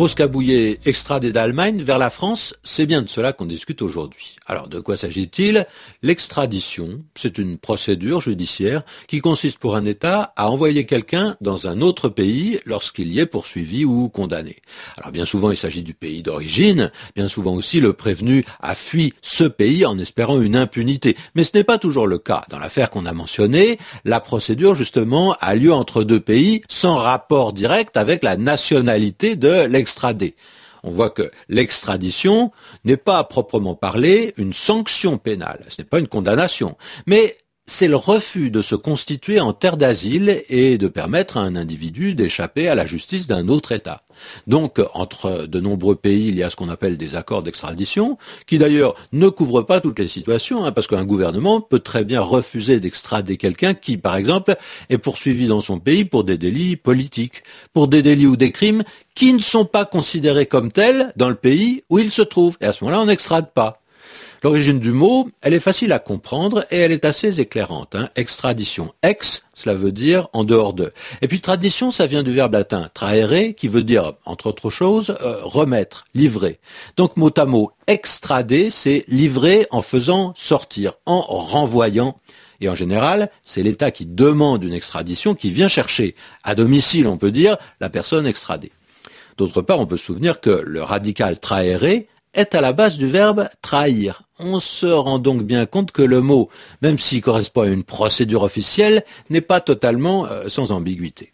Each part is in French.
Rose Cabouillet, extradé d'Allemagne vers la France, c'est bien de cela qu'on discute aujourd'hui. Alors de quoi s'agit-il? L'extradition, c'est une procédure judiciaire qui consiste pour un État à envoyer quelqu'un dans un autre pays lorsqu'il y est poursuivi ou condamné. Alors bien souvent il s'agit du pays d'origine, bien souvent aussi le prévenu a fui ce pays en espérant une impunité. Mais ce n'est pas toujours le cas. Dans l'affaire qu'on a mentionnée, la procédure justement a lieu entre deux pays sans rapport direct avec la nationalité de On voit que l'extradition n'est pas à proprement parler une sanction pénale, ce n'est pas une condamnation, mais c'est le refus de se constituer en terre d'asile et de permettre à un individu d'échapper à la justice d'un autre État. Donc, entre de nombreux pays, il y a ce qu'on appelle des accords d'extradition, qui d'ailleurs ne couvrent pas toutes les situations, hein, parce qu'un gouvernement peut très bien refuser d'extrader quelqu'un qui, par exemple, est poursuivi dans son pays pour des délits politiques, pour des délits ou des crimes qui ne sont pas considérés comme tels dans le pays où il se trouve. Et à ce moment-là, on n'extrade pas. L'origine du mot, elle est facile à comprendre et elle est assez éclairante. Hein. Extradition. Ex, cela veut dire en dehors de. Et puis tradition, ça vient du verbe latin traere, qui veut dire, entre autres choses, euh, remettre, livrer. Donc mot à mot, extrader, c'est livrer en faisant sortir, en renvoyant. Et en général, c'est l'État qui demande une extradition, qui vient chercher à domicile, on peut dire, la personne extradée. D'autre part, on peut se souvenir que le radical traere est à la base du verbe trahir. On se rend donc bien compte que le mot, même s'il correspond à une procédure officielle, n'est pas totalement euh, sans ambiguïté.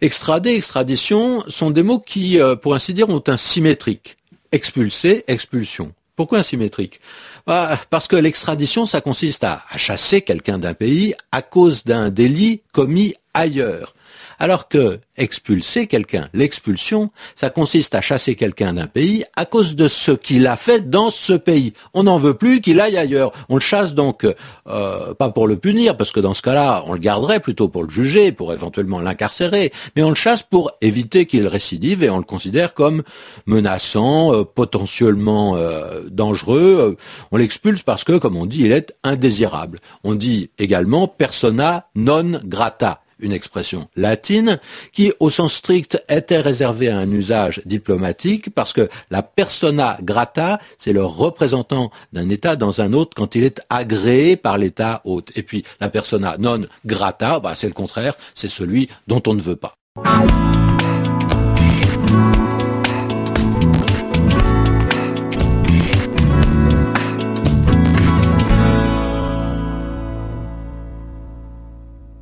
Extrader, extradition sont des mots qui, euh, pour ainsi dire, ont un symétrique. Expulser, expulsion. Pourquoi un symétrique? Bah, Parce que l'extradition, ça consiste à chasser quelqu'un d'un pays à cause d'un délit commis ailleurs. Alors que expulser quelqu'un, l'expulsion, ça consiste à chasser quelqu'un d'un pays à cause de ce qu'il a fait dans ce pays. On n'en veut plus qu'il aille ailleurs. On le chasse donc euh, pas pour le punir, parce que dans ce cas-là, on le garderait plutôt pour le juger, pour éventuellement l'incarcérer, mais on le chasse pour éviter qu'il récidive et on le considère comme menaçant, euh, potentiellement euh, dangereux. On l'expulse parce que, comme on dit, il est indésirable. On dit également persona non grata une expression latine qui, au sens strict, était réservée à un usage diplomatique parce que la persona grata, c'est le représentant d'un État dans un autre quand il est agréé par l'État hôte. Et puis la persona non grata, bah, c'est le contraire, c'est celui dont on ne veut pas.